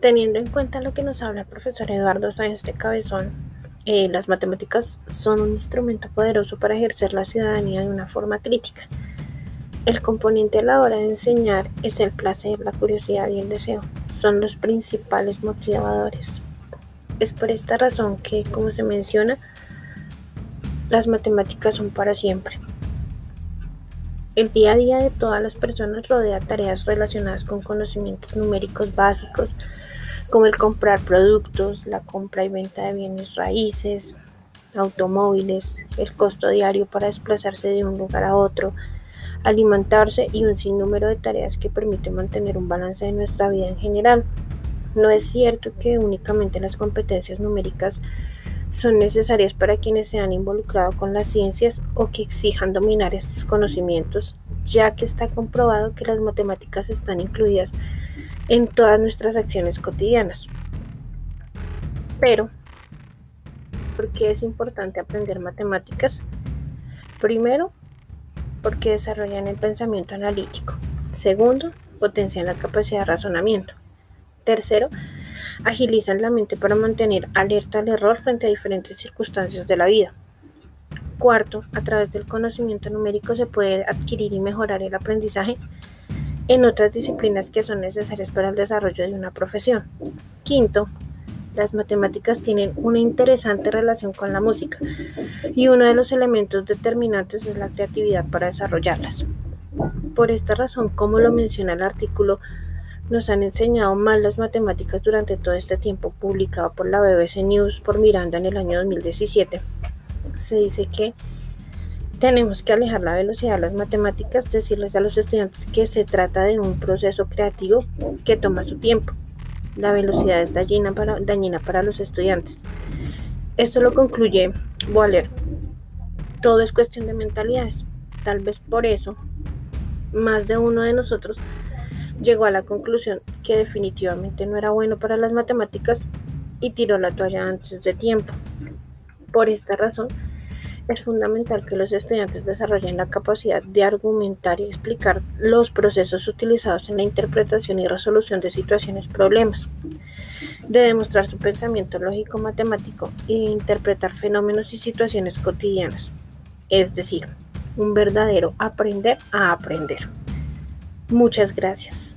Teniendo en cuenta lo que nos habla el profesor Eduardo Sáenz de Cabezón, eh, las matemáticas son un instrumento poderoso para ejercer la ciudadanía de una forma crítica. El componente a la hora de enseñar es el placer, la curiosidad y el deseo. Son los principales motivadores. Es por esta razón que, como se menciona, las matemáticas son para siempre. El día a día de todas las personas rodea tareas relacionadas con conocimientos numéricos básicos, como el comprar productos, la compra y venta de bienes raíces, automóviles, el costo diario para desplazarse de un lugar a otro, alimentarse y un sinnúmero de tareas que permiten mantener un balance de nuestra vida en general. No es cierto que únicamente las competencias numéricas son necesarias para quienes se han involucrado con las ciencias o que exijan dominar estos conocimientos, ya que está comprobado que las matemáticas están incluidas en todas nuestras acciones cotidianas. Pero, ¿por qué es importante aprender matemáticas? Primero, porque desarrollan el pensamiento analítico. Segundo, potencian la capacidad de razonamiento. Tercero, agilizan la mente para mantener alerta al error frente a diferentes circunstancias de la vida. Cuarto, a través del conocimiento numérico se puede adquirir y mejorar el aprendizaje en otras disciplinas que son necesarias para el desarrollo de una profesión. Quinto, las matemáticas tienen una interesante relación con la música y uno de los elementos determinantes es la creatividad para desarrollarlas. Por esta razón, como lo menciona el artículo, nos han enseñado mal las matemáticas durante todo este tiempo, publicado por la BBC News por Miranda en el año 2017. Se dice que tenemos que alejar la velocidad de las matemáticas, decirles a los estudiantes que se trata de un proceso creativo que toma su tiempo. La velocidad es dañina para, dañina para los estudiantes. Esto lo concluye Waller. Todo es cuestión de mentalidades. Tal vez por eso, más de uno de nosotros llegó a la conclusión que definitivamente no era bueno para las matemáticas y tiró la toalla antes de tiempo. Por esta razón, es fundamental que los estudiantes desarrollen la capacidad de argumentar y explicar los procesos utilizados en la interpretación y resolución de situaciones problemas, de demostrar su pensamiento lógico matemático y de interpretar fenómenos y situaciones cotidianas, es decir, un verdadero aprender a aprender. Muchas gracias.